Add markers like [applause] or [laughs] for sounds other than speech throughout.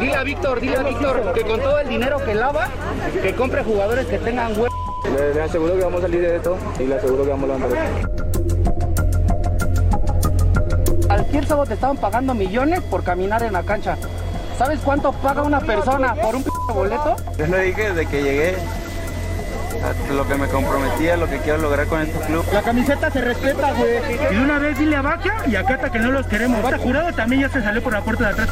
Dile a Víctor, dile a Víctor que con todo el dinero que lava, que compre jugadores que tengan hue... Le, le aseguro que vamos a salir de esto y le aseguro que vamos a levantar. Cualquier sábado te estaban pagando millones por caminar en la cancha. ¿Sabes cuánto paga una persona por un p boleto? Yo le dije desde que llegué a lo que me comprometía, lo que quiero lograr con este club. La camiseta se respeta, güey. Y de una vez dile a Vaca y a Cata que no los queremos. Vara Jurado también ya se salió por la puerta de atrás.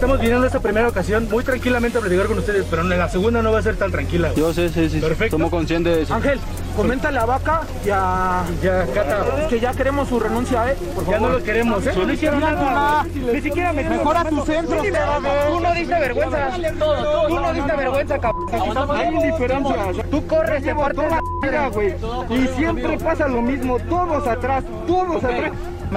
Estamos viniendo esta primera ocasión muy tranquilamente a platicar con ustedes, pero en la segunda no va a ser tan tranquila. Yo sé, sí, sí. Perfecto. Somos conscientes de eso. Ángel, coméntale a Vaca y a, y a Cata que ya queremos su renuncia, ¿eh? Por favor. Ya no los queremos, ¿eh? No hicieron nada. Ni siquiera me mejora tu centro. Tú no diste vergüenza. Tú no diste vergüenza, cabrón. Hay indiferencia. Tú corres de parte de la güey. Y siempre pasa lo mismo. Todos atrás, todos atrás.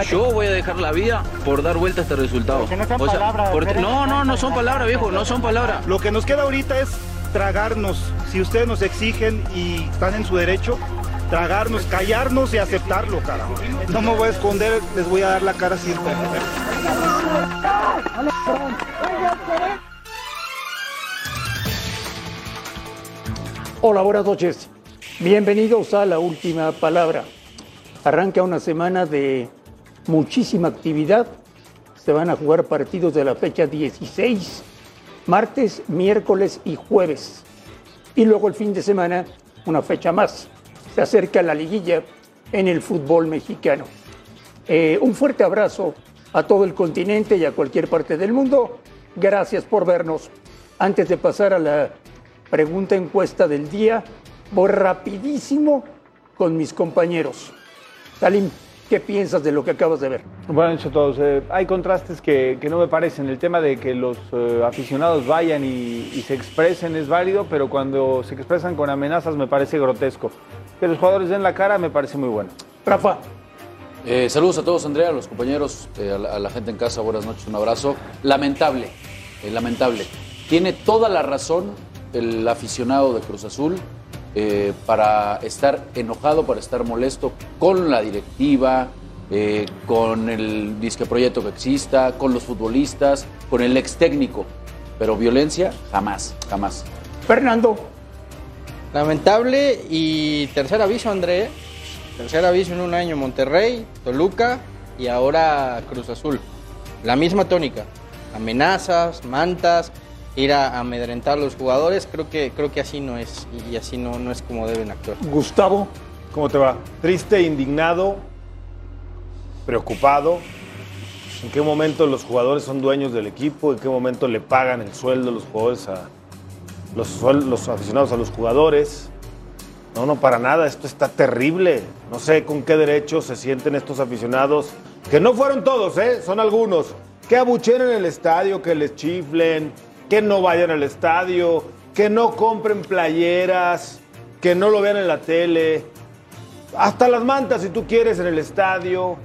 Yo voy a dejar la vida por dar vuelta a este resultado. Que no sean O sea, palabras, por- pero- no, no, no son palabras, viejo, no son palabras. Lo que nos queda ahorita es tragarnos. Si ustedes nos exigen y están en su derecho, tragarnos, callarnos y aceptarlo, carajo. No me voy a esconder, les voy a dar la cara siempre. Hola, buenas noches. Bienvenidos a la última palabra. Arranca una semana de muchísima actividad. Se van a jugar partidos de la fecha 16, martes, miércoles y jueves. Y luego el fin de semana, una fecha más. Se acerca la liguilla en el fútbol mexicano. Eh, un fuerte abrazo a todo el continente y a cualquier parte del mundo. Gracias por vernos. Antes de pasar a la pregunta encuesta del día, voy rapidísimo con mis compañeros. Salim, ¿qué piensas de lo que acabas de ver? Buenas noches a todos. Eh, hay contrastes que, que no me parecen. El tema de que los eh, aficionados vayan y, y se expresen es válido, pero cuando se expresan con amenazas me parece grotesco. Que los jugadores den la cara me parece muy bueno. Rafa, Eh, saludos a todos, Andrea, a los compañeros, eh, a, la, a la gente en casa, buenas noches, un abrazo. Lamentable, eh, lamentable. Tiene toda la razón el aficionado de Cruz Azul eh, para estar enojado, para estar molesto con la directiva, eh, con el disque proyecto que exista, con los futbolistas, con el ex técnico. Pero violencia, jamás, jamás. Fernando, Lamentable y tercer aviso, André. Tercer aviso en un año Monterrey, Toluca y ahora Cruz Azul. La misma tónica. Amenazas, mantas, ir a amedrentar a los jugadores. Creo que, creo que así no es y así no, no es como deben actuar. Gustavo, ¿Cómo te va? Triste, indignado, preocupado. ¿En qué momento los jugadores son dueños del equipo? ¿En qué momento le pagan el sueldo los jugadores a los, los aficionados a los jugadores? No, no, para nada. Esto está terrible. No sé con qué derecho se sienten estos aficionados, que no fueron todos, ¿eh? Son algunos. Que abuchen en el estadio, que les chiflen, que no vayan al estadio, que no compren playeras, que no lo vean en la tele. Hasta las mantas, si tú quieres, en el estadio.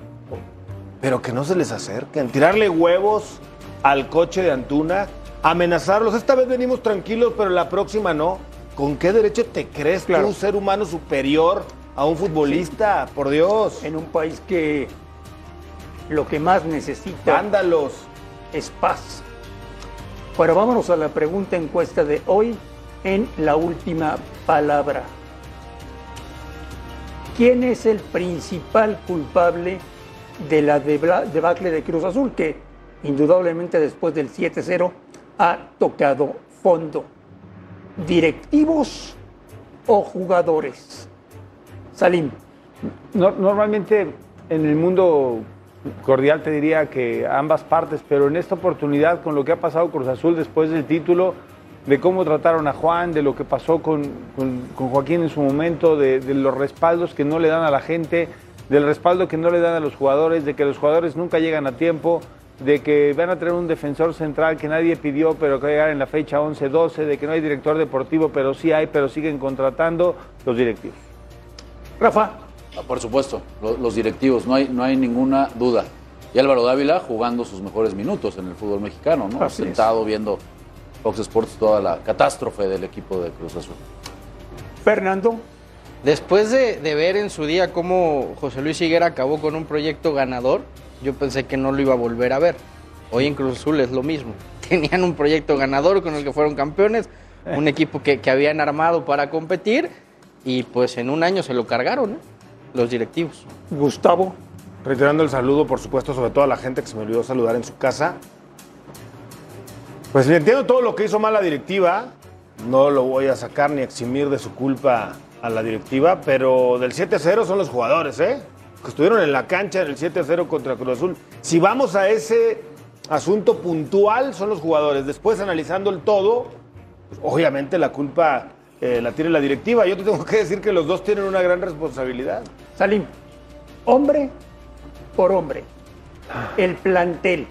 Pero que no se les acerquen. Tirarle huevos al coche de Antuna. Amenazarlos. Esta vez venimos tranquilos, pero la próxima no. ¿Con qué derecho te crees Claro. tú, ser humano superior a un futbolista? Por Dios. en un país que lo que más necesita Ándalos. es paz. Bueno, vámonos a la pregunta encuesta de hoy en la última palabra. ¿Quién es el principal culpable de la debacle de Cruz Azul, que indudablemente después del 7-0 ha tocado fondo. ¿Directivos o jugadores? Salim. No- normalmente en el mundo cordial te diría que ambas partes, pero en esta oportunidad con lo que ha pasado Cruz Azul después del título, de cómo trataron a Juan, de lo que pasó con, Joaquín en su momento, de, de los respaldos que no le dan a la gente, del respaldo que no le dan a los jugadores, de que los jugadores nunca llegan a tiempo, de que van a tener un defensor central que nadie pidió, pero que va a llegar en la fecha 11-12, de que no hay director deportivo, pero sí hay, pero siguen contratando los directivos. Rafa. Ah, Por supuesto, lo- los directivos, no hay, no hay ninguna duda. Y Álvaro Dávila jugando sus mejores minutos en el fútbol mexicano, ¿no? Así es. Sentado viendo Fox Sports toda la catástrofe del equipo de Cruz Azul. Fernando. Después de, de ver en su día cómo José Luis Higuera acabó con un proyecto ganador, yo pensé que no lo iba a volver a ver. Hoy en Cruz Azul es lo mismo. [laughs] Tenían un proyecto ganador con el que fueron campeones, un equipo que, que habían armado para competir y pues en un año se lo cargaron, ¿eh? Los directivos. Gustavo. Reiterando el saludo, por supuesto, sobre todo a la gente que se me olvidó saludar en su casa. Pues le entiendo todo lo que hizo mal la directiva. No lo voy a sacar ni eximir de su culpa a la directiva, pero del 7-0 son los jugadores, ¿eh? Que estuvieron en la cancha en el 7-0 contra Cruz Azul. Si vamos a ese asunto puntual, son los jugadores. Después, analizando el todo, pues, obviamente la culpa eh, la tiene la directiva. Yo te tengo que decir que los dos tienen una gran responsabilidad. Salim, hombre por hombre, el plantel.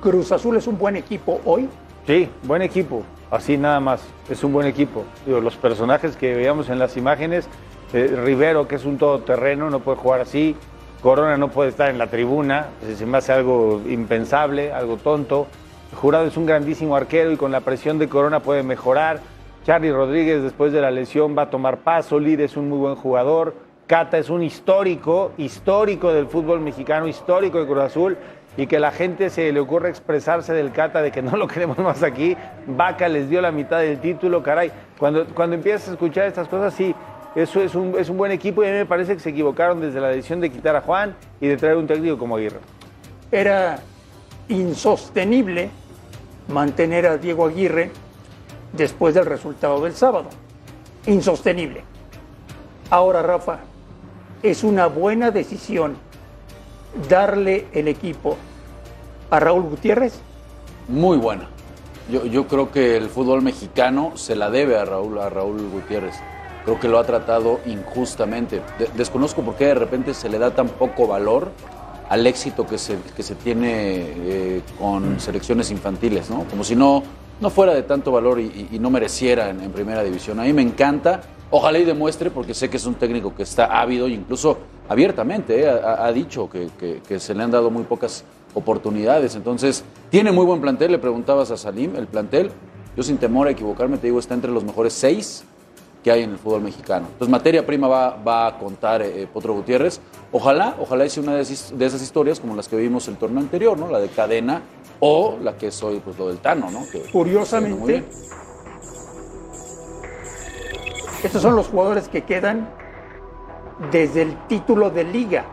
Cruz Azul es un buen equipo hoy. Sí, buen equipo, así nada más, es un buen equipo. Digo, los personajes que veíamos en las imágenes, eh, Rivero, que es un todoterreno, no puede jugar así, Corona no puede estar en la tribuna, eh, se me hace algo impensable, algo tonto. Jurado es un grandísimo arquero y con la presión de Corona puede mejorar. Charlie Rodríguez después de la lesión va a tomar paso, Lid es un muy buen jugador, Cata es un histórico, histórico del fútbol mexicano, histórico de Cruz Azul y que la gente se le ocurre expresarse del Cata de que no lo [laughs] queremos más aquí. Vaca les dio la mitad del título, caray. Cuando, cuando empiezas a escuchar estas cosas, sí, eso es un, es un buen equipo y a mí me parece que se equivocaron desde la decisión de quitar a Juan y de traer un técnico como Aguirre. Era insostenible mantener a Diego Aguirre después del resultado del sábado. Insostenible. Ahora, Rafa, es una buena decisión darle el equipo a Raúl Gutiérrez. Muy buena. Yo, yo creo que el fútbol mexicano se la debe a Raúl, a Raúl Gutiérrez. Creo que lo ha tratado injustamente. De- desconozco por qué de repente se le da tan poco valor al éxito que se, que se tiene eh, con selecciones infantiles, ¿no? Como si no, no fuera de tanto valor y, no mereciera en, primera división. A mí me encanta. Ojalá y demuestre, porque sé que es un técnico que está ávido e incluso abiertamente eh, ha, dicho que, se le han dado muy pocas oportunidades. Entonces, tiene muy buen plantel. Le preguntabas a Salim, el plantel, yo sin temor a equivocarme, te digo, está entre los mejores seis que hay en el fútbol mexicano. Entonces, materia prima va, a contar eh, Potro Gutiérrez. Ojalá, ojalá hice una de esas historias como las que vimos el torneo anterior, ¿no? La de cadena o la que soy, pues lo del Tano, ¿no? Que- Curiosamente, estos son los jugadores que quedan desde el título de liga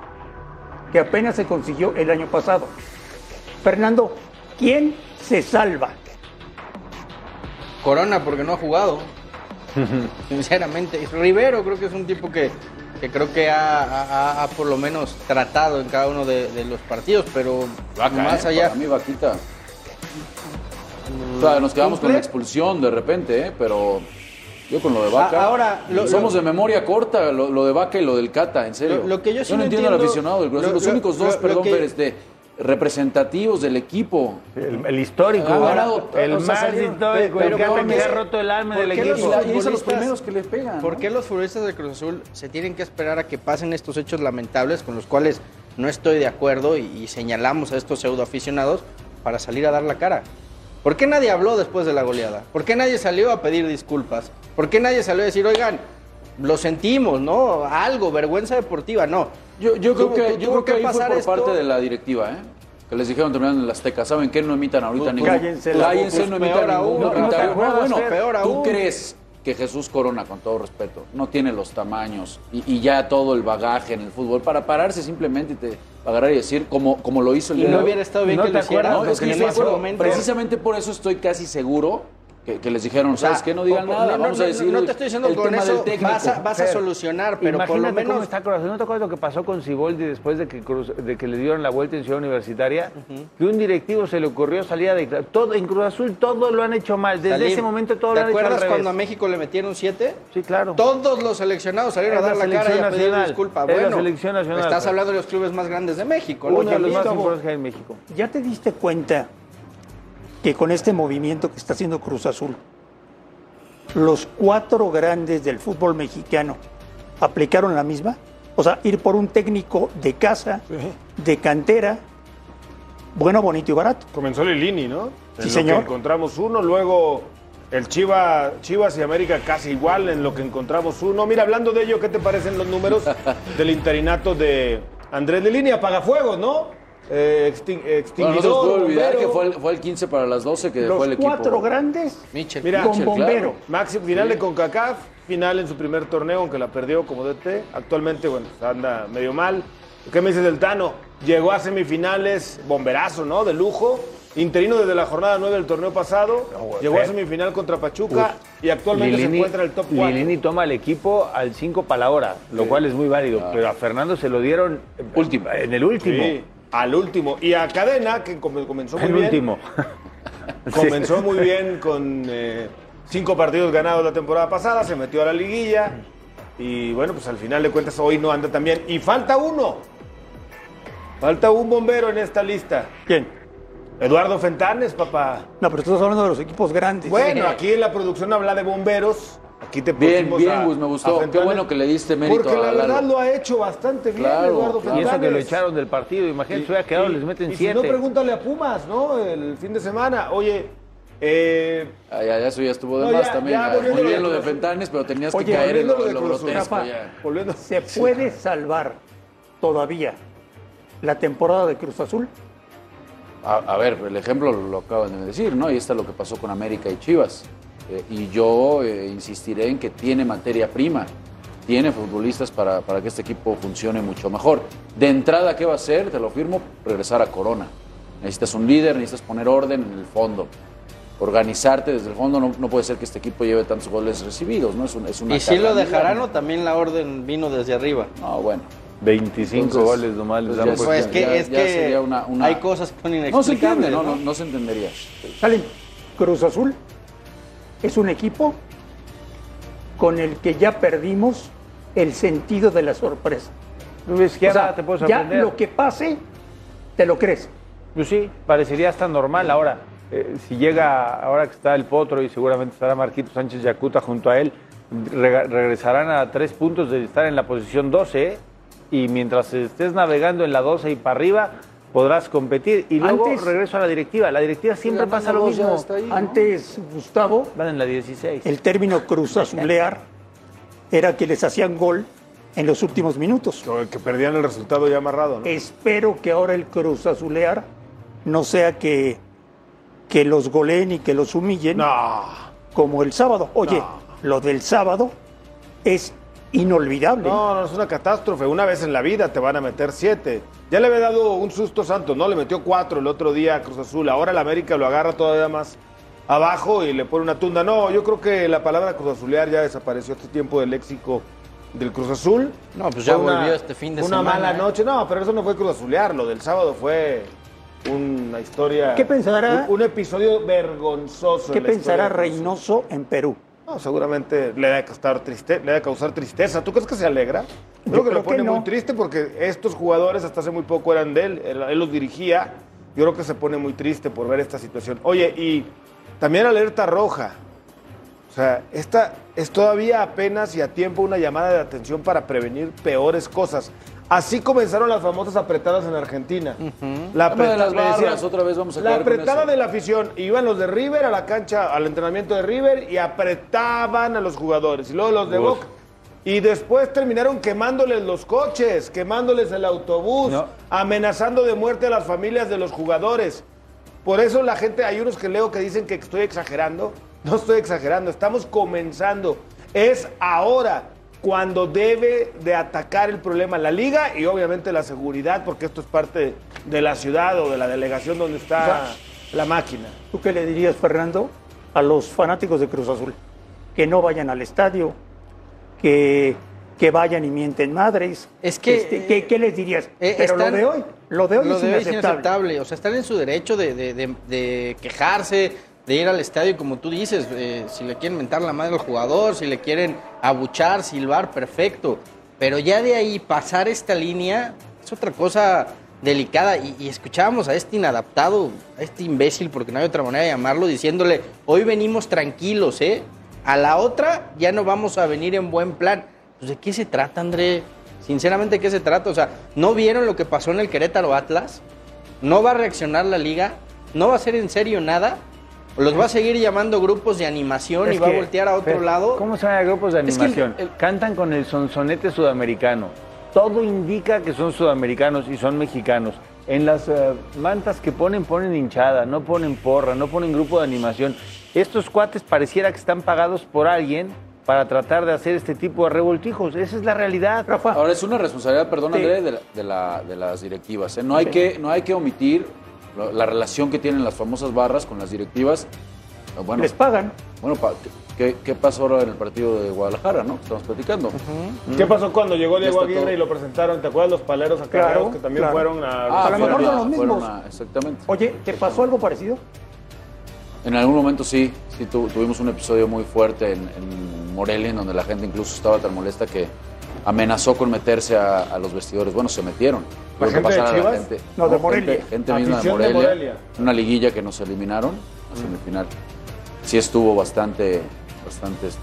que apenas se consiguió el año pasado. Fernando, ¿quién se salva? Corona porque no ha jugado. [laughs] Sinceramente. Rivero creo que es un tipo que, que creo que ha, ha- ha por lo menos tratado en cada uno de, de los partidos, pero Vaca, más ¿eh? allá. Para mí, Vaquita. O sea, nos quedamos con la expulsión de repente, ¿eh? pero yo con lo de Vaca. Ah, ahora, lo- somos lo- de memoria corta, lo, lo de Vaca y lo del Cata, en serio. Lo- lo que yo sí no no entiendo al entiendo- aficionado del Cruz Los lo- únicos dos, lo- lo perdón, que- este, representativos del equipo. El, el histórico, Ha ganado, el o sea, más salieron- histórico, pero el que ¿por ha- qué- que ha roto el alma del los equipo. Y, la- y es a los futbolistas- primeros que les pegan. ¿Por ¿no? qué los futbolistas de Cruz Azul se tienen que esperar a que pasen estos hechos lamentables con los cuales no estoy de acuerdo y, y señalamos a estos pseudoaficionados para salir a dar la cara? ¿Por qué nadie habló después de la goleada? ¿Por qué nadie salió a pedir disculpas? ¿Por qué nadie salió a decir, oigan, lo sentimos, ¿no? Algo, vergüenza deportiva, no. Yo, yo creo que, yo creo que ahí fue por esto. parte de la directiva, ¿eh? Que les dijeron terminando en la Azteca, ¿saben qué? No emitan ahorita ningún... cállense la Cállense, no emitan ningún comentario. ¿No bueno? Peor ¿tú aún. crees que Jesús Corona, con todo respeto, no tiene los tamaños y, y ya todo el bagaje en el fútbol para pararse simplemente y te agarrar y decir como, como lo hizo el Y día no de hoy. hubiera estado bien ¿No que te lo hiciera, acuerdas? No, es porque que en estoy de ese acuerdo. momento- Precisamente por eso estoy casi seguro que, que les dijeron, ¿sabes sea, qué? No digan po- nada, no, no, vamos a no, decir no te estoy diciendo el con tema eso del técnico. vas a- vas a solucionar, pero por lo Imagínate menos- cómo está Cruz Azul. ¿No te acuerdas lo que pasó con Siboldi después de que, Cruz- de que le dieron la vuelta en Ciudad Universitaria? Que un directivo se le ocurrió salir a declarar. Todo, en Cruz Azul todo lo han hecho mal. Desde ese momento todo ¿Te lo han hecho al acuerdas revés. cuando a México le metieron siete? Sí, claro. Todos los seleccionados salieron Es a dar la la, cara y a pedir disculpa. Es la Bueno, selección nacional, estás pues. hablando de los clubes más grandes de México. ¿no? Uno de los más importantes que hay en México. ¿Ya te diste cuenta que con este movimiento que está haciendo Cruz Azul, los cuatro grandes del fútbol mexicano aplicaron la misma? O sea, ir por un técnico de casa, de cantera, bueno, bonito y barato. Comenzó Lilini, ¿no? Sí, En lo señor. que encontramos uno, luego el Chiva, Chivas y América casi igual en lo que encontramos uno. Mira, hablando de ello, ¿qué te parecen los números [laughs] del interinato de Andrés Lilini? Apagafuegos, ¿no? Eh, extin- Bueno, no extinguidor, puede olvidar bombero. que fue el, fue el 15 para las 12 que Los fue el equipo. cuatro grandes Mitchell. Mira, con Mitchell, bombero. claro. Maxi, final de CONCACAF, final en su primer torneo, aunque la perdió como DT. Actualmente, bueno, anda medio mal. ¿Qué me dices del Tano? Llegó a semifinales, bomberazo, ¿no? De lujo. Interino desde la jornada 9 del torneo pasado. Llegó a semifinal contra Pachuca y actualmente se encuentra en el top 4. Lilini toma al equipo al 5 para la hora, lo cual es muy válido. Pero a Fernando se lo dieron Último. en el último. Sí, al último. Y a Cadena, que come- comenzó muy El bien. último. [laughs] Comenzó muy bien con eh, cinco partidos ganados la temporada pasada, se metió a la liguilla y bueno, pues al final de cuentas hoy no anda tan bien. Y falta uno. Falta un bombero en esta lista. ¿Quién? Eduardo Fentanes, papá. No, pero estás hablando de los equipos grandes. Bueno, aquí en la producción habla de bomberos. Aquí te Bien, bien, a- Gus, me gustó. Qué bueno que le diste mérito Porque la verdad lo ha hecho bastante bien Claro, Eduardo claro. Y eso que lo echaron del partido, imagínate, se hubiera quedado, les meten y si no, siete. pregúntale a Pumas, ¿no? El fin de semana. Oye, eh, Ah, ya, ya, eso ya estuvo de No, más ya, también. ya, Muy bien lo de Fentanes, pero tenías Oye, que caer en lo, de lo Cruz Azul, grotesco Rafa, ya. volviendo. ¿Se puede salvar todavía la temporada de Cruz Azul? A, a ver, el ejemplo lo acaban de decir, ¿no? Y está lo que pasó con América y Chivas. Eh, y yo eh, insistiré en que tiene materia prima, tiene futbolistas para, para que este equipo funcione mucho mejor. De entrada, ¿qué va a hacer? Te lo firmo, regresar a Corona. Necesitas un líder, necesitas poner orden en el fondo. Organizarte desde el fondo, no, no puede ser que este equipo lleve tantos goles recibidos, ¿no? Es, un- es una Y si lo dejarán o también la orden vino desde arriba. No, bueno. 25 Entonces, goles nomás les pues Pues es que, ya- es ya que sería una- una- hay cosas que son No se inexplicables. entiende, no, ¿no? no, no se entendería. Salim, Cruz Azul es un equipo con el que ya perdimos el sentido de la sorpresa. Luis, O sea, te puedo ya lo que pase, te lo crees. Pues sí, parecería hasta normal ahora. eh, si llega, ahora que está el Potro y seguramente estará Marquito Sánchez Yacuta junto a él, regresarán a tres puntos de estar en la posición 12 ¿eh? y mientras estés navegando en la 12 y para arriba podrás competir. Y luego Antes- regreso a la directiva. La directiva siempre pasa lo ya mismo. está ahí, ¿no? Antes, Gustavo, Van en la 16. el término Cruz Azulear era que les hacían gol en los últimos minutos. Que perdían el resultado ya amarrado, ¿no? Espero que ahora el Cruz Azulear no sea que, que los goleen y que los humillen No. como el sábado. Oye, lo del sábado es inolvidable. No, no, es una catástrofe. Una vez en la vida te van a meter siete. Ya le había dado un susto Santos, ¿no? Le metió cuatro el otro día a Cruz Azul. Ahora el América lo agarra todavía más abajo y le pone una tunda. No, yo creo que la palabra Cruz Azulear ya desapareció este tiempo del léxico del Cruz Azul. No, pues ya Fue volvió este fin de una semana, mala ¿eh? noche. No, pero eso no fue Cruz Azulear. Lo del sábado fue una historia. ¿Qué pensará- Un, un episodio vergonzoso. ¿Qué pensará. Reynoso en Perú? No, seguramente le debe, causar triste, le debe causar tristeza. ¿Tú crees que se alegra? Yo creo que creo lo pone que no. muy triste porque estos jugadores hasta hace muy poco eran de él, él, él los dirigía. Yo creo que se pone muy triste por ver esta situación. Oye, y también alerta roja. O sea, esta es todavía apenas y a tiempo una llamada de atención para prevenir peores cosas. Así comenzaron las famosas apretadas en Argentina. La Dame de las apretada- otra vez vamos a La apretada de la afición. Iban los de River a la cancha, al entrenamiento de River y apretaban a los jugadores. Y luego los de Uf. Boca. Y después terminaron quemándoles los coches, quemándoles el autobús, No. amenazando de muerte a las familias de los jugadores. Por eso la gente, hay unos que leo que dicen que estoy exagerando. No estoy exagerando, estamos comenzando. Es ahora cuando debe de atacar el problema la liga y obviamente la seguridad, porque esto es parte de la ciudad o de la delegación donde está la máquina. ¿Tú qué le dirías, Fernando, a los fanáticos de Cruz Azul? Que no vayan al estadio, que, que vayan y mienten madres. Es que, Este, ¿qué, qué les dirías? Eh, Pero están- lo de hoy, lo de hoy lo es de hoy es inaceptable. inaceptable. O sea, están en su derecho de, de- de- de quejarse, de ir al estadio, como tú dices. eh, si le quieren mentar la madre al jugador, si le quieren abuchar, silbar, perfecto. Pero ya de ahí pasar esta línea es otra cosa delicada. Y, escuchábamos a este inadaptado, a este imbécil, porque no hay otra manera de llamarlo, diciéndole, hoy venimos tranquilos, ¿eh? A la otra ya no vamos a venir en buen plan. Pues, ¿de qué se trata, André? Sinceramente, ¿de qué se trata? O sea, ¿no vieron lo que pasó en el Querétaro Atlas? ¿No va a reaccionar la liga? ¿No va a hacer en serio nada? ¿O los va a seguir llamando grupos de animación y va a voltear a otro lado? ¿Cómo se llama grupos de Es que el- animación? Cantan con el sonsonete sudamericano. Todo indica que son sudamericanos y son mexicanos. En las eh, mantas que ponen, ponen hinchada, no ponen porra, no ponen grupo de animación. Estos cuates pareciera que están pagados por alguien para tratar de hacer este tipo de revoltijos. Esa es la realidad. Rafa, Ahora es una responsabilidad, perdón Sí. André, de, la- de la- de las directivas. ¿eh? No, hay que, no hay que omitir la, la relación que tienen las famosas barras con las directivas. Eh, Bueno, les pagan. bueno pa- ¿qué, qué pasó ahora en el partido de Guadalajara? ¿no? Estamos platicando. ¿Qué pasó cuando llegó Diego Aguirre todo. y lo presentaron? ¿Te acuerdas los paleros acá Claro, que también claro. fueron a... Ah, a lo fueron mejor son a- los mismos. a- exactamente. Oye, ¿te pasó algo parecido? En algún momento sí, sí tu- tuvimos un episodio muy fuerte en, en Morelia, en donde la gente incluso estaba tan molesta que amenazó con meterse a, a los vestidores. Bueno, se metieron. ¿La gente de pasar a la Chivas? gente- No, de Morelia. Gente, gente misma de Morelia. Una liguilla que nos eliminaron a semifinal. Sí estuvo bastante, bastante... este,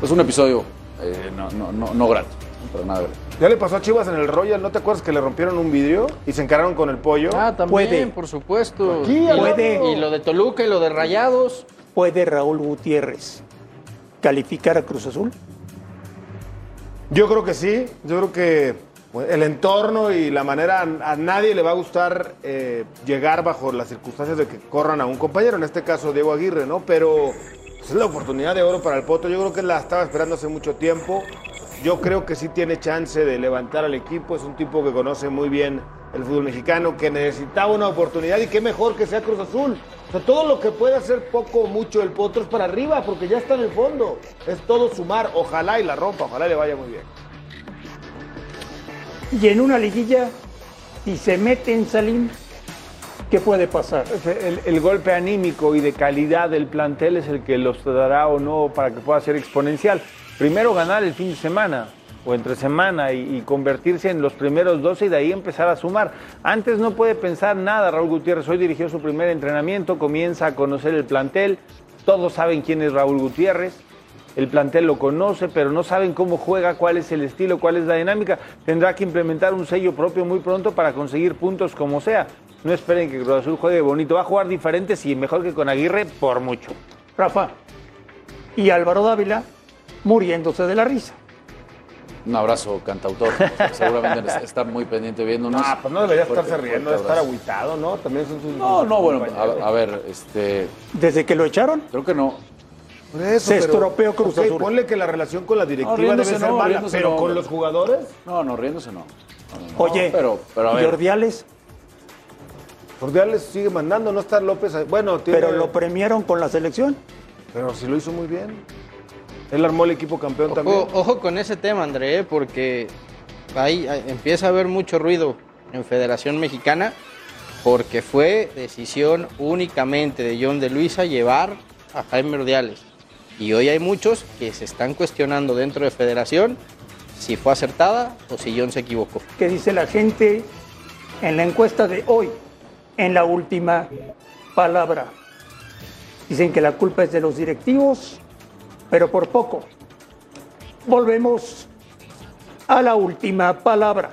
Pues un episodio eh, no, no, no, no grato, para nada grato. Ya le pasó a Chivas en el Royal, ¿no te acuerdas que le rompieron un vidrio y se encararon con el pollo? Ah, también, Puede. por supuesto. Aquí, Puede. y lo de Toluca y lo de Rayados. ¿Puede Raúl Gutiérrez calificar a Cruz Azul? Yo creo que sí, yo creo que bueno, el entorno y la manera, a, a nadie le va a gustar eh, llegar bajo las circunstancias de que corran a un compañero, en este caso Diego Aguirre, ¿no? Pero pues, es la oportunidad de oro para el Poto, yo creo que la estaba esperando hace mucho tiempo, yo creo que sí tiene chance de levantar al equipo, es un tipo que conoce muy bien el fútbol mexicano, que necesitaba una oportunidad y qué mejor que sea Cruz Azul. O sea, todo lo que puede hacer poco o mucho el Potro es para arriba, porque ya está en el fondo. Es todo sumar, ojalá y la rompa, ojalá le vaya muy bien. Y en una liguilla, si se mete en Salim, ¿qué puede pasar? El, el golpe anímico y de calidad del plantel es el que los dará o no para que pueda ser exponencial. Primero ganar el fin de semana o entre semana y, y convertirse en los primeros 12 y de ahí empezar a sumar. Antes no puede pensar nada Raúl Gutiérrez. Hoy dirigió su primer entrenamiento, comienza a conocer el plantel. Todos saben quién es Raúl Gutiérrez. El plantel lo conoce, pero no saben cómo juega, cuál es el estilo, cuál es la dinámica. Tendrá que implementar un sello propio muy pronto para conseguir puntos como sea. No esperen que Cruz Azul juegue bonito. Va a jugar diferente, sí, mejor que con Aguirre, por mucho. Rafa. Y Álvaro Dávila muriéndose de la risa. Un abrazo, cantautor. [laughs] Seguramente está muy pendiente viéndonos. Ah, pues no debería Fuerte, estarse riendo, fuerte estar agüitado, ¿no? También son sus. No, no, bueno, a, a ver, este, Desde que lo echaron, creo que no. Por eso, se pero- estropeó Cruz ok, Azul. Ponle que la relación con la directiva No, riéndose debe ser no, mala, pero no, con los jugadores. No, no, riéndose no. No, no, no. Oye, pero, pero a ver. Jordiales, Cordiales sigue mandando, no está López. Bueno, tiene, pero lo premiaron con la selección. pero sí lo hizo muy bien. Él armó el equipo campeón también. Ojo, con ese tema, André, ¿eh? porque ahí empieza a haber mucho ruido en Federación Mexicana, porque fue decisión únicamente de John de Luisa llevar a Jaime Ordiales. Y hoy hay muchos que se están cuestionando dentro de Federación si fue acertada o si John se equivocó. que dice la gente en la encuesta de hoy, en la última palabra. Dicen que la culpa es de los directivos, pero por poco. Volvemos a la última palabra.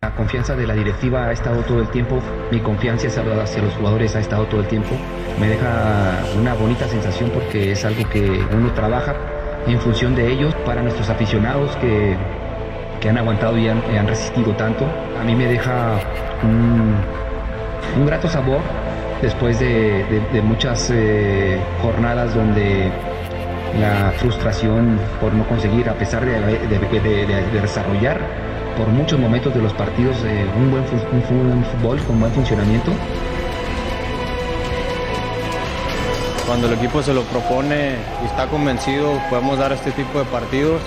La confianza de la directiva ha estado todo el tiempo, mi confianza hacia los jugadores ha estado todo el tiempo. Me deja una bonita sensación porque es algo que uno trabaja en función de ellos para nuestros aficionados que, que han aguantado y han, resistido tanto. A mí me deja un, un grato sabor después de, de, de muchas eh, jornadas donde la frustración por no conseguir, a pesar de, de desarrollar por muchos momentos de los partidos eh, un, buen un fútbol con buen funcionamiento. Cuando el equipo se lo propone y está convencido, podemos dar este tipo de partidos.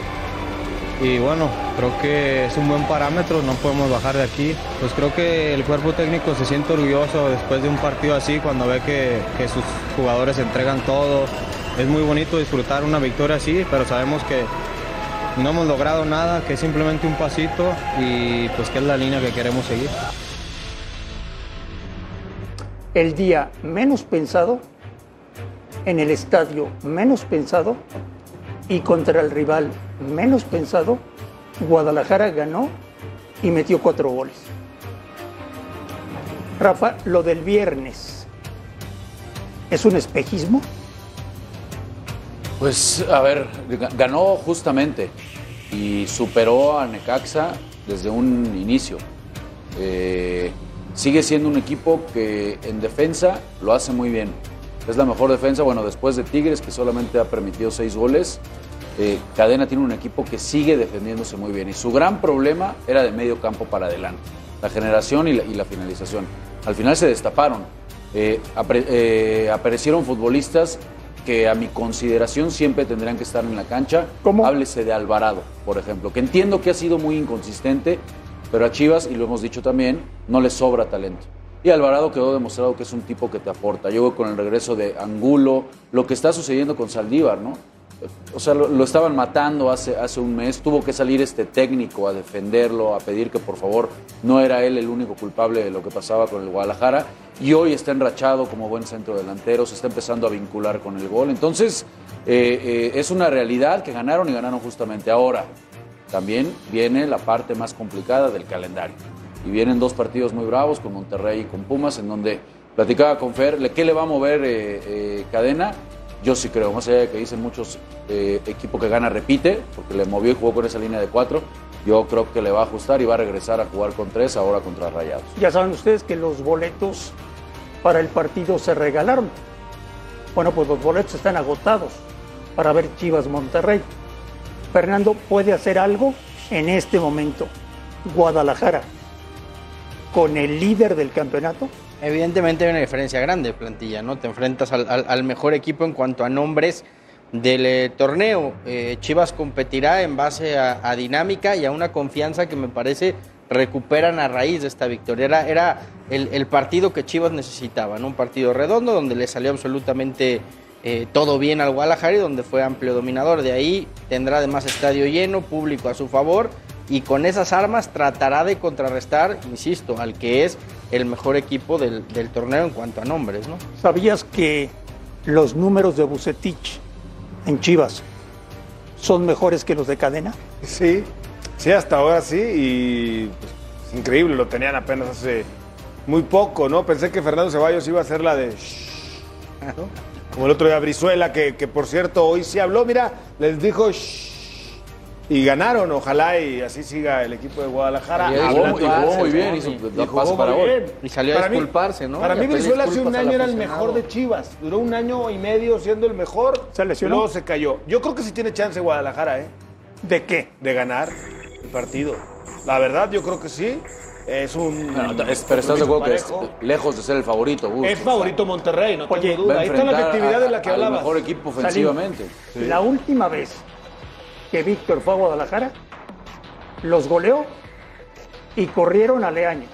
Y bueno, creo que es un buen parámetro, no podemos bajar de aquí. Pues creo que el cuerpo técnico se siente orgulloso después de un partido así, cuando ve que, que sus jugadores entregan todo. Es muy bonito disfrutar una victoria así, pero sabemos que no hemos logrado nada, que es simplemente un pasito y pues que es la línea que queremos seguir. El día menos pensado, en el estadio menos pensado y contra el rival menos pensado, Guadalajara ganó y metió cuatro goles. Rafa, lo del viernes, ¿es un espejismo? Pues, a ver, ganó justamente y superó a Necaxa desde un inicio. Eh, sigue siendo un equipo que en defensa lo hace muy bien. Es la mejor defensa, bueno, después de Tigres, que solamente ha permitido seis goles. Eh, Cadena tiene un equipo que sigue defendiéndose muy bien. Y su gran problema era de medio campo para adelante. La generación y la, finalización. Al final se destaparon. Eh, aparecieron futbolistas que a mi consideración siempre tendrían que estar en la cancha. ¿Cómo? Háblese de Alvarado, por ejemplo, que entiendo que ha sido muy inconsistente, pero a Chivas, y lo hemos dicho también, no le sobra talento. Y Alvarado quedó demostrado que es un tipo que te aporta. Yo con el regreso de Angulo, lo que está sucediendo con Saldívar, ¿no? O sea, lo, lo, estaban matando hace, hace un mes, tuvo que salir este técnico a defenderlo, a pedir que por favor no era él el único culpable de lo que pasaba con el Guadalajara y hoy está enrachado como buen centro delantero, se está empezando a vincular con el gol. Entonces, eh, eh, es una realidad que ganaron y ganaron justamente ahora. También viene la parte más complicada del calendario. Y vienen dos partidos muy bravos con Monterrey y con Pumas, en donde platicaba con Fer, ¿qué le va a mover eh, Cadena? Yo sí creo, más allá de que dicen muchos equipo que gana repite, porque le movió y jugó con esa línea de cuatro, yo creo que le va a ajustar y va a regresar a jugar con tres ahora contra Rayados. Ya saben ustedes que los boletos para el partido se regalaron. Bueno, pues los boletos están agotados para ver Chivas Monterrey. Fernando puede hacer algo en este momento. Guadalajara, con el líder del campeonato, Evidentemente hay una diferencia grande de plantilla, ¿no? Te enfrentas al, mejor equipo en cuanto a nombres del eh, torneo. Eh, Chivas competirá en base a, dinámica y a una confianza que me parece recuperan a raíz de esta victoria. Era, era el, el, partido que Chivas necesitaba, ¿no? Un partido redondo donde le salió absolutamente eh, todo bien al Guadalajara y donde fue amplio dominador. De ahí tendrá además estadio lleno, público a su favor y con esas armas tratará de contrarrestar, insisto, al que es el mejor equipo del, del, torneo en cuanto a nombres, ¿no? ¿Sabías que los números de Bucetich en Chivas son mejores que los de Cadena? Sí, sí, hasta ahora sí, y pues, es increíble, lo tenían apenas hace muy poco, ¿no? Pensé que Fernando Ceballos iba a hacer la de... ¿no? Como el otro día Brizuela, que, que, por cierto hoy sí habló, mira, les dijo... Shh, y ganaron, ojalá y así siga el equipo de Guadalajara. Y jugó, y jugó muy bien, hizo y, jugó para muy bien. Y salió para a disculparse, mí, ¿no? Para y mí Brizuela hace un año era el mejor de Chivas. Duró un año y medio siendo el mejor. Se lesionó. Y luego se cayó. Yo creo que sí tiene chance Guadalajara, ¿eh? ¿De qué? De ganar partido. La verdad, yo creo que sí. Es un. Bueno, es, pero estás de acuerdo que es lejos de ser el favorito. Gus. Es favorito Monterrey, no Oye, tengo duda. Ahí está la efectividad de la que hablabas. El mejor equipo ofensivamente. Sí. La última vez que Víctor fue a Guadalajara, los goleó y corrieron a Leaño.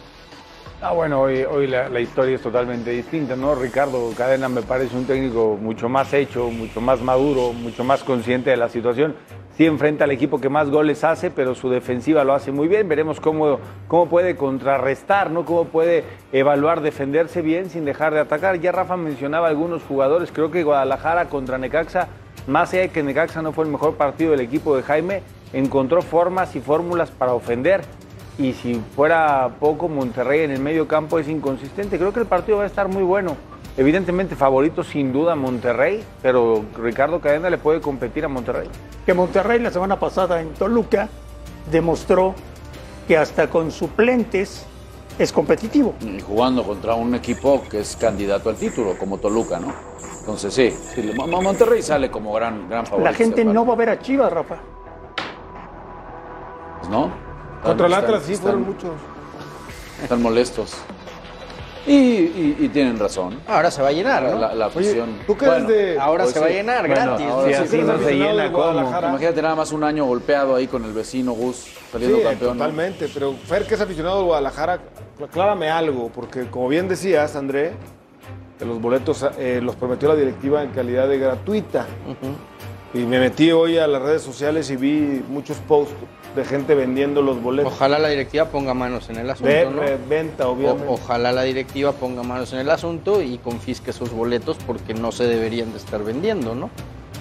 Ah, bueno, hoy, la historia es totalmente distinta, ¿no? Ricardo Cadena me parece un técnico mucho más hecho, mucho más maduro, mucho más consciente de la situación. Sí enfrenta al equipo que más goles hace, pero su defensiva lo hace muy bien. Veremos cómo, cómo puede contrarrestar, ¿no? Cómo puede evaluar, defenderse bien sin dejar de atacar. Ya Rafa mencionaba algunos jugadores, creo que Guadalajara contra Necaxa, más allá de que Necaxa no fue el mejor partido del equipo de Jaime, encontró formas y fórmulas para ofender y si fuera poco, Monterrey en el medio campo es inconsistente. Creo que el partido va a estar muy bueno. Evidentemente favorito sin duda Monterrey, pero Ricardo Cadena le puede competir a Monterrey. Que Monterrey la semana pasada en Toluca demostró que hasta con suplentes es competitivo. Y jugando contra un equipo que es candidato al título, como Toluca, ¿no? Entonces sí, sí, Mo- Monterrey sale como gran, gran favorito. La gente no va a ver a Chivas, Rafa. ¿No? Contra el Atlas sí están- fueron muchos. Están molestos. Y, y- y tienen razón. Ahora se va a llenar, ¿no? La, la afición. ¿tú qué eres de- Ahora pues se va a sí. llenar Bueno, gratis. ahora sí. así no se llena, ¿cómo? Imagínate nada más un año golpeado ahí con el vecino Gus Sí, saliendo campeón. ¿no? totalmente. Pero Fer, que es aficionado de Guadalajara, aclárame algo, porque como bien decías, André, que los boletos eh, los prometió la directiva en calidad de gratuita. Y me metí hoy a las redes sociales y vi muchos posts de gente vendiendo los boletos. Ojalá la directiva ponga manos en el asunto, Ve- ¿no? ve- venta, obviamente. O- ojalá la directiva ponga manos en el asunto y confisque esos boletos porque no se deberían de estar vendiendo, ¿no?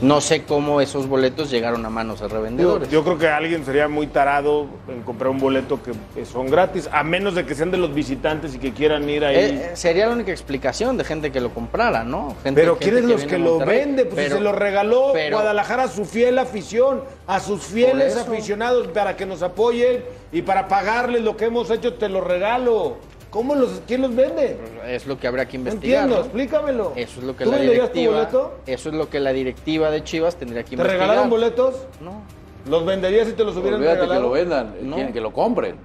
No sé cómo esos boletos llegaron a manos de revendedores. yo creo que alguien sería muy tarado en comprar un boleto que son gratis, a menos de que sean de los visitantes y que quieran ir ahí. Eh, eh, sería la única explicación de gente que lo comprara, ¿no? Gente, Pero ¿quiénes los que lo venden? Pues si se lo regaló pero- Guadalajara a su fiel afición, a sus fieles aficionados para que nos apoyen y para pagarles lo que hemos hecho, te lo regalo. ¿Cómo los, ¿Quién los vende? Es lo que habrá que No investigar. entiendo, ¿no? explícamelo. Eso es lo que ¿Tú la tu directiva. boleto? Eso es lo que la directiva de Chivas tendría que ¿Te investigar. regalaron boletos? No. ¿Los venderías si te los hubieran Olvídate que regalado? lo vendan, No. quieren que lo compren.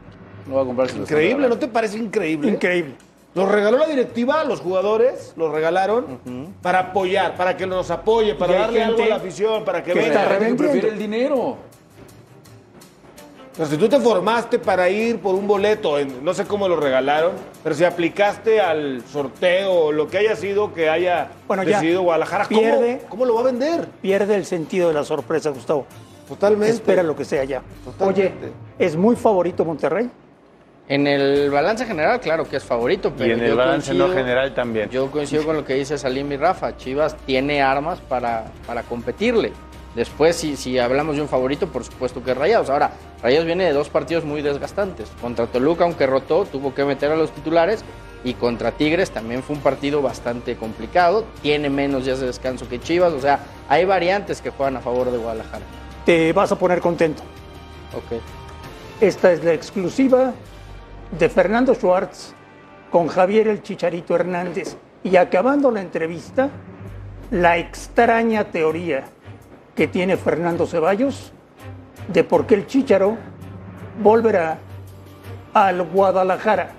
No va a comprar si lo están Increíble, ¿no te parece increíble? Increíble. Los regaló la directiva, los jugadores los regalaron para apoyar, para que nos apoye, para darle algo a la afición, para que que venga. está que prefiere el dinero. Pero si tú te formaste para ir por un boleto, en- no sé cómo lo regalaron, pero si aplicaste al sorteo o lo que haya sido que haya Bueno, ya. decidido Guadalajara, ¿cómo, Pierde. ¿cómo lo va a vender? Pierde el sentido de la sorpresa, Gustavo. Totalmente. Espera lo que sea ya. Oye, Totalmente. ¿es muy favorito Monterrey? En el balance general, claro que es favorito, pero y en el balance no general también. Yo coincido con lo que dice Salim y Rafa. Chivas tiene armas para, para competirle. Después, si, si hablamos de un favorito, por supuesto que es Rayados. Ahora, Rayados viene de dos partidos muy desgastantes. Contra Toluca, aunque rotó, tuvo que meter a los titulares. Y contra Tigres también fue un partido bastante complicado. Tiene menos días de descanso que Chivas. O sea, hay variantes que juegan a favor de Guadalajara. Te vas a poner contento. Ok. Esta es la exclusiva de Fernando Schwartz con Javier el Chicharito Hernández. Y acabando la entrevista, la extraña teoría que tiene Fernando Ceballos de por qué el Chicharo volverá al Guadalajara.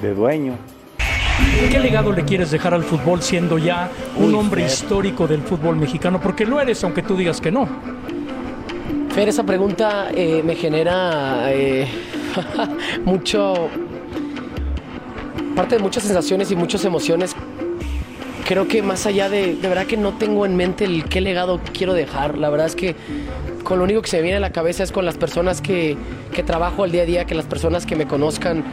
De dueño. ¿Qué legado le quieres dejar al fútbol siendo ya un hombre histórico del fútbol mexicano? Porque lo eres, aunque tú digas que no. Fer, esa pregunta eh, me genera eh, [laughs] mucho, parte de muchas sensaciones y muchas emociones. Creo que más allá de, de verdad que no tengo en mente el qué legado quiero dejar. La verdad es que con lo único que se me viene a la cabeza es con las personas que, que trabajo al día a día, que las personas que me conozcan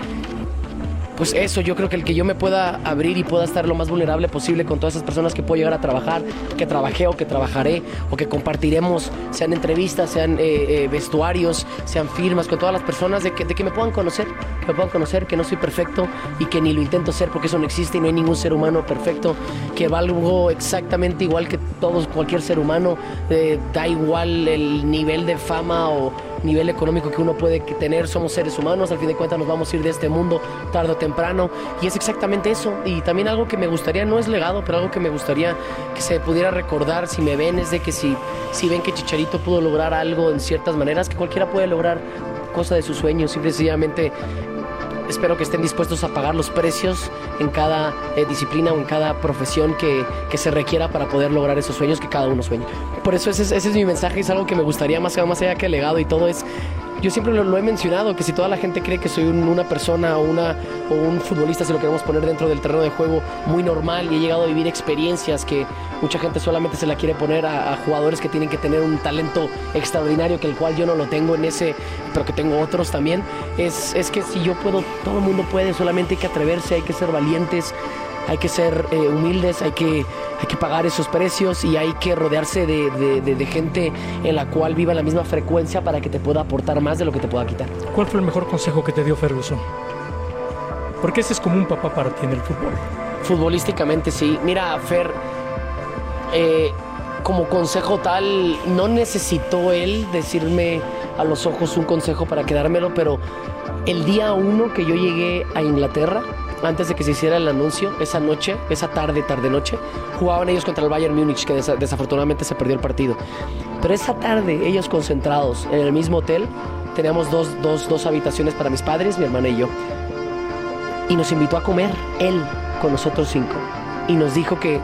pues eso, yo creo que el que yo me pueda abrir y pueda estar lo más vulnerable posible con todas esas personas que puedo llegar a trabajar, que trabajé o que trabajaré o que compartiremos, sean entrevistas, sean eh, eh, vestuarios, sean firmas, con todas las personas, de que, de que me puedan conocer, que me puedan conocer, que no soy perfecto y que ni lo intento ser porque eso no existe y no hay ningún ser humano perfecto, que valgo exactamente igual que todos, cualquier ser humano, da igual el nivel de fama o nivel económico que uno puede tener, somos seres humanos, al fin de cuentas nos vamos a ir de este mundo tarde o temprano. Y es exactamente eso. Y también algo que me gustaría, no es legado, pero algo que me gustaría que se pudiera recordar si me ven es de que si, si ven que Chicharito pudo lograr algo en ciertas maneras, que cualquiera puede lograr cosa de sus sueños, simple y sencillamente espero que estén dispuestos a pagar los precios en cada eh, disciplina o en cada profesión que, que se requiera para poder lograr esos sueños que cada uno sueña. Por eso ese es, ese es mi mensaje, es algo que me gustaría más, más allá que el legado y todo, es yo siempre lo, he mencionado, que si toda la gente cree que soy un- una persona o, una, o un futbolista, si lo queremos poner dentro del terreno de juego, muy normal y he llegado a vivir experiencias que mucha gente solamente se la quiere poner a, a jugadores que tienen que tener un talento extraordinario, que el cual yo no lo tengo en ese, pero que tengo otros también, es, es que si yo puedo, todo el mundo puede, solamente hay que atreverse, hay que ser valientes, hay que ser eh, humildes, hay que, hay que pagar esos precios y hay que rodearse de, de- de- de gente en la cual viva la misma frecuencia para que te pueda aportar más de lo que te pueda quitar. ¿Cuál fue el mejor consejo que te dio Ferguson? Porque ese es como un papá para ti en el fútbol. Futbolísticamente sí. Mira, Fer, eh, como consejo tal, no necesitó él decirme a los ojos un consejo para quedármelo, pero el día uno que yo llegué a Inglaterra, antes de que se hiciera el anuncio, esa noche, esa tarde, tarde-noche, jugaban ellos contra el Bayern Múnich, que desa- desafortunadamente se perdió el partido. Pero esa tarde, ellos concentrados en el mismo hotel, teníamos dos, dos, dos habitaciones para mis padres, mi hermana y yo y nos invitó a comer él con nosotros cinco y nos dijo que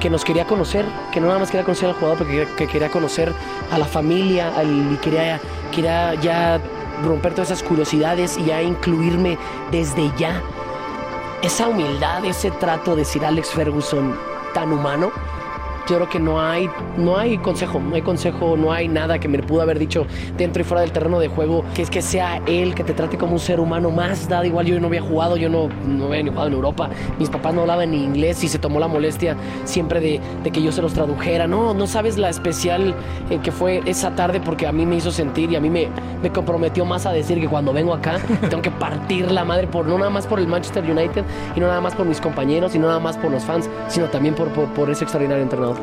que nos quería conocer, que no nada más quería conocer al jugador, pero que, que quería conocer a la familia al- y quería, quería ya romper todas esas curiosidades y ya incluirme desde ya. Esa humildad, ese trato de Sir Alex Ferguson tan humano, yo creo que no hay, no hay consejo, no hay consejo, no hay nada que me pudo haber dicho dentro y fuera del terreno de juego, que es que sea él, que te trate como un ser humano más, da igual, yo no había jugado, yo no, no había ni jugado en Europa, mis papás no hablaban ni inglés y se tomó la molestia siempre de, de que yo se los tradujera, no, no sabes la especial eh, que fue esa tarde porque a mí me hizo sentir y a mí me, me comprometió más a decir que cuando vengo acá [laughs] tengo que partir la madre por, no nada más por el Manchester United y no nada más por mis compañeros y no nada más por los fans, sino también por, por, por ese extraordinario entrenador.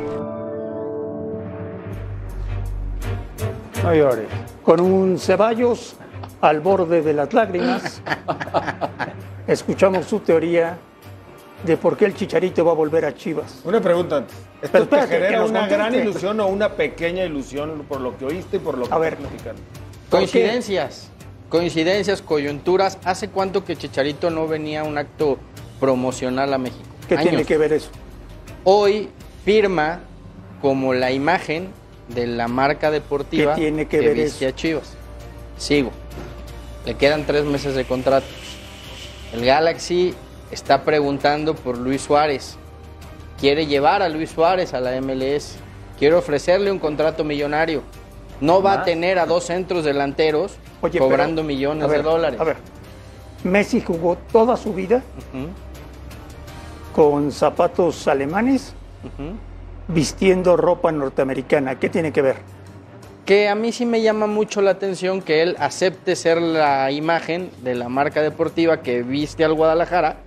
No llores. Con un Ceballos al borde de las lágrimas, escuchamos su teoría de por qué el Chicharito va a volver a Chivas. Una pregunta antes. Pero ¿Esto te espérate, genera una gran ilusión o una pequeña ilusión por lo que oíste y por lo que A ver. Coincidencias, coincidencias, coyunturas. ¿Hace cuánto que Chicharito no venía a un acto promocional a México? ¿Qué tiene que ver eso? Hoy firma como la imagen de la marca deportiva ¿Qué tiene que ver viste a Chivas. Sigo. Le quedan tres meses de contrato. El Galaxy está preguntando por Luis Suárez. Quiere llevar a Luis Suárez a la MLS. Quiere ofrecerle un contrato millonario. No va a tener a dos centros delanteros Oye, cobrando pero, millones ver, de dólares. A ver, Messi jugó toda su vida con zapatos alemanes, vistiendo ropa norteamericana. ¿Qué tiene que ver? que a mí sí me llama mucho la atención que él acepte ser la imagen de la marca deportiva que viste al Guadalajara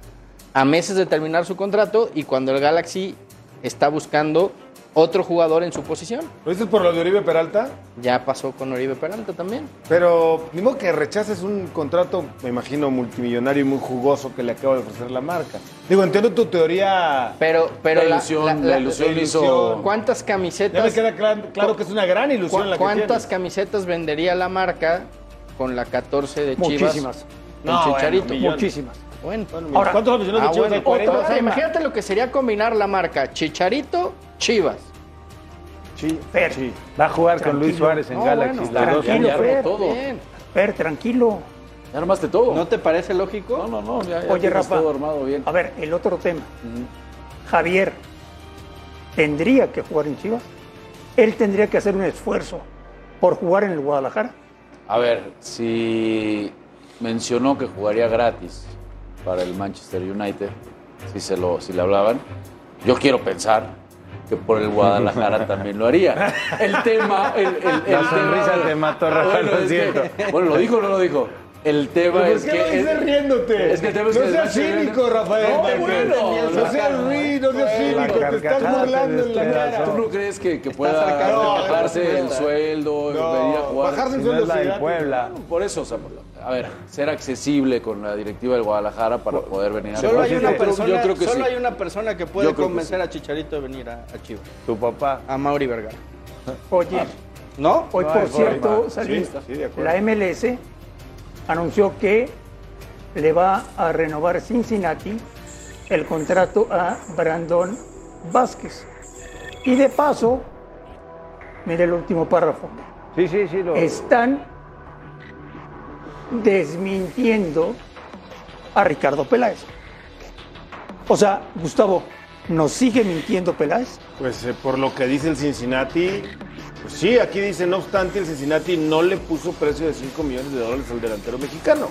a meses de terminar su contrato y cuando el Galaxy está buscando otro jugador en su posición. ¿Lo dices por lo de Oribe Peralta? Ya pasó con Oribe Peralta también. Pero ni modo que rechaces un contrato, me imagino, multimillonario y muy jugoso que le acaba de ofrecer la marca. Digo, entiendo tu teoría. Pero, pero La ilusión- la ilusión hizo- ¿Cuántas camisetas? Ya me queda claro que es una gran ilusión ¿Cu- la que ¿Cuántas tienes. camisetas vendería la marca con la 14 de Chivas? Muchísimas. Con No, bueno, Chicharito. millones. Muchísimas. Bueno, Ahora- ¿cuántos aficionados de Chivas hay? 40? o sea, imagínate lo que sería combinar la marca Chicharito, Chivas. Sí, Fer, Va a jugar con Luis. Suárez en No, Galaxy. bueno, dos. tranquilo, Ya armó Fer. todo. Bien. Fer, tranquilo. Ya armaste todo. ¿No te parece lógico? No, no, no. Ya, ya Oye, Rafa. todo armado bien. A ver, el otro tema. Javier tendría que jugar en Chivas. Él tendría que hacer un esfuerzo por jugar en el Guadalajara. A ver, si mencionó que jugaría gratis para el Manchester United, si, se lo, si le hablaban, yo quiero pensar que por el Guadalajara [laughs] también lo haría. El tema... El, el, el La sonrisa tema- te mató, Rafa, Bueno, lo que- siento. bueno, ¿lo dijo o no lo dijo? El tema ¿Pero es ¿Por qué que... lo es- riéndote? Es que el tema es no que seas cínico, Rafael. No, bueno, no seas ruido, no seas cínico. Te estás burlando en la cara. ¿Tú no crees que, que pueda bajarse No, el sueldo, venir a jugar? Bajarse el Si sueldo gratis. Puebla. Por eso, o sea, a ver, ser accesible con la directiva del Guadalajara para poder venir a Solo hay una persona, Yo creo que solo sí. hay una persona que puede convencer a Chicharito de venir a, a Chivas. Tu papá. A Mauri Vergara. Oye, ¿No? hoy no por cierto, forma. Salín, Sí, sí, de acuerdo. la MLS anunció que le va a renovar Cincinnati el contrato a Brandon Vázquez. Y de paso, mire el último párrafo, Sí, sí, sí. Lo... están desmintiendo a Ricardo Peláez. O sea, Gustavo, ¿nos sigue mintiendo Peláez? Pues eh, por lo que dice el Cincinnati, pues sí, aquí dice, no obstante, el Cincinnati no le puso precio de 5 millones de dólares al delantero mexicano.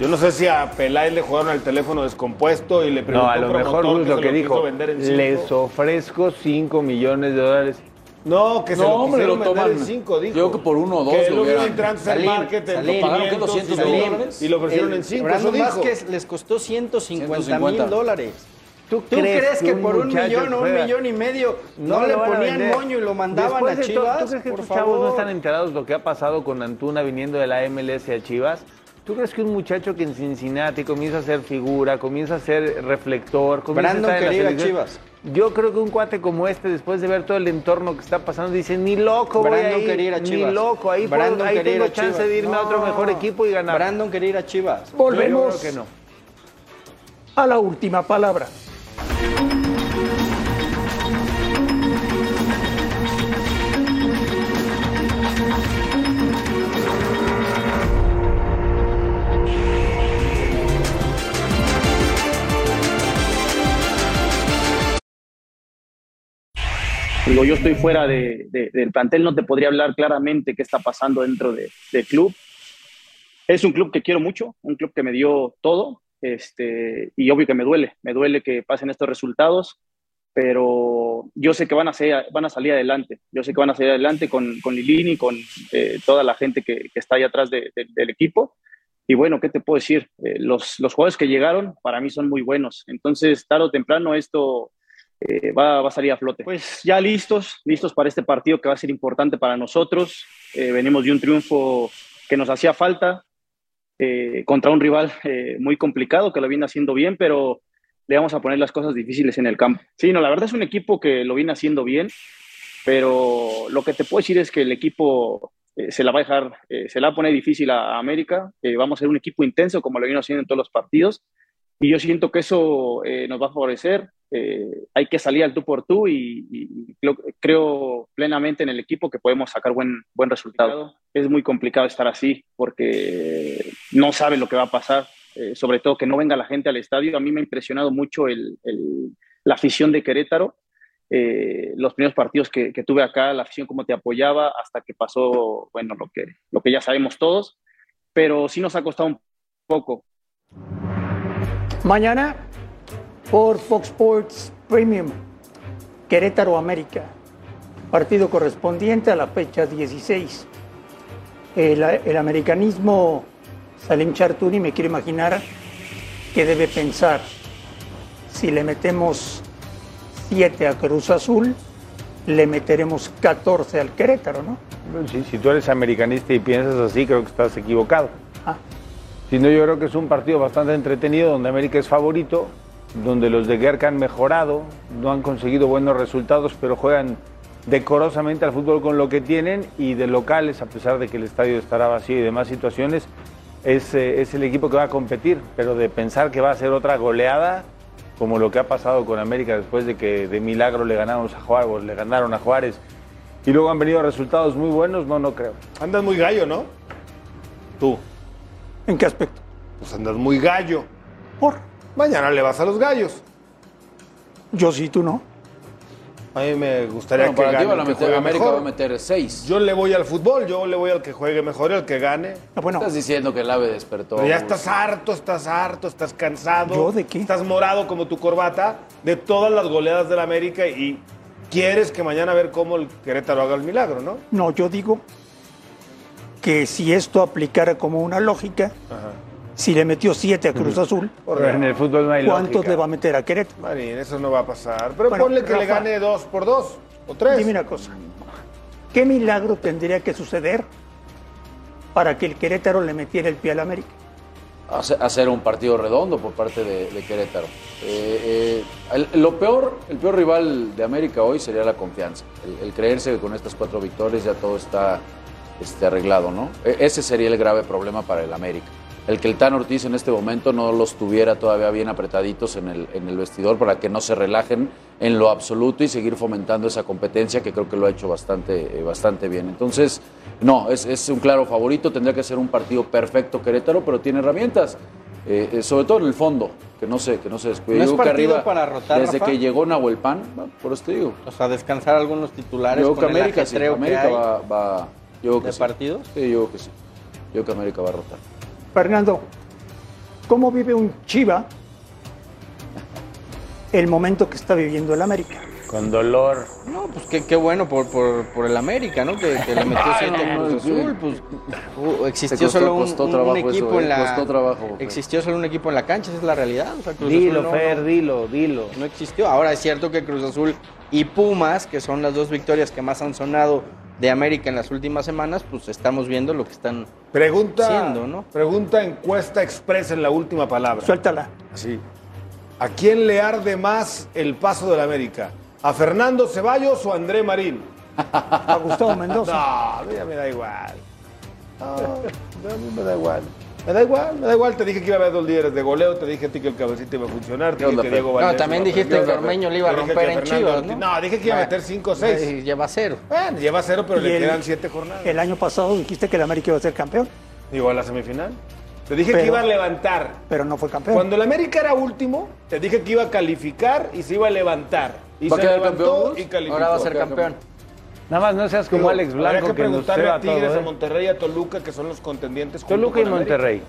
Yo no sé si a Peláez le jugaron al teléfono descompuesto y le preguntó No, a lo mejor Gus, lo que dijo, vender en cinco. les ofrezco 5 millones de dólares. No, que se No, lo hombre, lo toman. en 5, dijo. Yo creo que por uno o dos Que lo lo vieron en Transfer Salim, Market Salim. ¿Pagaron qué, 500 y 200 lo- dólares? Y lo ofrecieron El- en 5, eso Brandon. Vázquez les costó 150 150. mil dólares. ¿Tú, crees crees, que por un millón o un millón y medio no, le ponían moño y lo mandaban Después a Chivas? ¿Tú crees que por estos chavos no están enterados de lo que ha pasado con Antuna viniendo de la MLS a Chivas? ¿Tú crees que un muchacho que en Cincinnati comienza a ser figura, comienza a ser reflector, comienza Brandon a estar en quería la? Chivas. Yo creo que un cuate como este, después de ver todo el entorno que está pasando, dice, ni loco voy Brandon a ir, quería ir a ni Chivas. loco, ahí, puedo- Brandon ahí tengo a chance Chivas. de irme a otro mejor equipo y ganar. Brandon quería ir a Chivas. Volvemos Yo creo que no. a la última palabra. Digo, yo estoy fuera de- de- del plantel, no te podría hablar claramente qué está pasando dentro de- del club. Es un club que quiero mucho, un club que me dio todo, este, y obvio que me duele, me duele que pasen estos resultados, pero yo sé que van a, ser, van a salir adelante, yo sé que van a salir adelante con, con Lilini, con eh, toda la gente que, que está ahí atrás de- de- del equipo. Y bueno, ¿qué te puedo decir? Eh, los, los jugadores que llegaron para mí son muy buenos, entonces tarde o temprano esto eh, va, va a salir a flote. Pues ya listos, listos para este partido que va a ser importante para nosotros. Eh, venimos de un triunfo que nos hacía falta eh, contra un rival eh, muy complicado que lo viene haciendo bien, pero le vamos a poner las cosas difíciles en el campo. Sí, no, la verdad es un equipo que lo viene haciendo bien, pero lo que te puedo decir es que el equipo eh, se la va a dejar, se la va a poner difícil a, a América. Vamos a ser un equipo intenso como lo vino haciendo en todos los partidos. Y yo siento que eso eh, nos va a favorecer. Eh, hay que salir al tú por tú y, y creo, creo plenamente en el equipo que podemos sacar buen, buen resultado. Es muy complicado estar así porque no sabe lo que va a pasar, eh, sobre todo que no venga la gente al estadio. A mí me ha impresionado mucho el, el- la afición de Querétaro. Eh, los primeros partidos que, que tuve acá, la afición como te apoyaba hasta que pasó, bueno, lo que, lo que ya sabemos todos, pero sí nos ha costado un poco. Mañana por Fox Sports Premium, Querétaro América, partido correspondiente a la fecha 16. El, el americanismo Salim Chartuni me quiero imaginar que debe pensar si le metemos 7 a Cruz Azul, le meteremos 14 al Querétaro, ¿no? Sí, si tú eres americanista y piensas así, creo que estás equivocado. Ah. Si no, yo creo que es un partido bastante entretenido, donde América es favorito, donde los de Guerca han mejorado, no han conseguido buenos resultados, pero juegan decorosamente al fútbol con lo que tienen y de locales, a pesar de que el estadio estará vacío y demás situaciones, es, eh, es el equipo que va a competir, pero de pensar que va a ser otra goleada, como lo que ha pasado con América después de que de milagro le ganamos a Juárez, le ganaron a Juárez, y luego han venido resultados muy buenos, no, no creo. Andas muy gallo, ¿no? Tú. ¿En qué aspecto? Pues andas muy gallo. ¿Por? Mañana le vas a los gallos. Yo sí, tú no. A mí me gustaría Bueno, que para ti a que juegue América mejor. va a meter seis. Yo le voy al fútbol, yo le voy al que juegue mejor y al que gane. Bueno, Estás diciendo que el AVE despertó. Pero ya estás harto, estás harto, estás cansado. ¿Yo de qué? Estás morado como tu corbata de todas las goleadas del América y quieres que mañana a ver cómo el Querétaro haga el milagro, ¿no? No, yo digo que si esto aplicara como una lógica, si le metió 7 a Cruz Azul, en el fútbol no hay ¿cuántos lógica. le va a meter a Querétaro? Marín, eso no va a pasar. Pero Bueno, ponle que le gane dos por dos o tres. Dime una cosa. ¿Qué milagro tendría que suceder para que el Querétaro le metiera el pie al América? hace- hacer un partido redondo por parte de, de Querétaro. Eh, eh, el, lo peor, el peor rival de América hoy sería la confianza. El, el creerse que con estas cuatro victorias ya todo está este, arreglado, ¿no? E- ese sería el grave problema para el América. El que el Tan Ortiz en este momento no los tuviera todavía bien apretaditos en el, en el vestidor para que no se relajen en lo absoluto y seguir fomentando esa competencia que creo que lo ha hecho bastante, eh, bastante bien. Entonces, No, es, es un claro favorito, tendría que ser un partido perfecto Querétaro, pero tiene herramientas, eh, eh, sobre todo en el fondo, que no se, que no se descuide. ¿No es que partido arriba, para rotar, Desde Rafa? que llegó Nahuel Pan, por eso te digo. O sea, descansar algunos titulares Yo creo que América, sí, que América hay. va, va- yo creo que ¿De sí. partidos? Sí, yo creo que sí. Yo creo que América va a rotar. Fernando, ¿cómo vive un Chiva el momento que está viviendo el América? Con dolor. No, pues qué, qué bueno por, por, por el América, ¿no? Que, que le metió siete no, Cruz. Azul, pues uh, existió costó- solo un, costó un- un trabajo equipo eso, en eh, la costó trabajo, Fer. existió solo un equipo en la cancha, esa es la realidad. O sea, Cruz Dilo, Azul no, Fer, no- dilo, dilo. no existió. Ahora es cierto que Cruz Azul y Pumas, que son las dos victorias que más han sonado de América en las últimas semanas, pues estamos viendo lo que están Pregunta, haciendo, ¿no? pregunta encuesta expresa en la última palabra. Suéltala. Así. ¿A quién le arde más el paso del América? ¿A Fernando Ceballos o a André Marín? [laughs] A Gustavo Mendoza. No, a mí ya me da igual. [laughs] No, a mí me da igual. Me da igual, me da igual. Te dije que iba a haber dos líderes de goleo, te dije a ti que el cabecito iba a funcionar, te ¿Qué dije que? Diego No, Valdés también iba a dijiste que Ormeño le iba a romper en Chivas, ¿no? No, dije que iba a meter 5 o 6. Eh, Lleva cero. Bueno, lleva cero, pero le el- quedan 7 jornadas. El año pasado dijiste que el América iba a ser campeón, Igual a la semifinal. Te dije Pero- que iba a levantar. pero no fue campeón. Cuando el América era último, te dije que iba a calificar y se iba a levantar. Y ¿Va a se quedar levantó campeón, y calificó. Ahora va a ser campeón. Nada más no seas como Alex Habría Blanco que que, nos preguntarle ceba a Tigres, todo. a ¿eh? Monterrey, a Toluca, que son los contendientes. junto Toluca y América. Monterrey.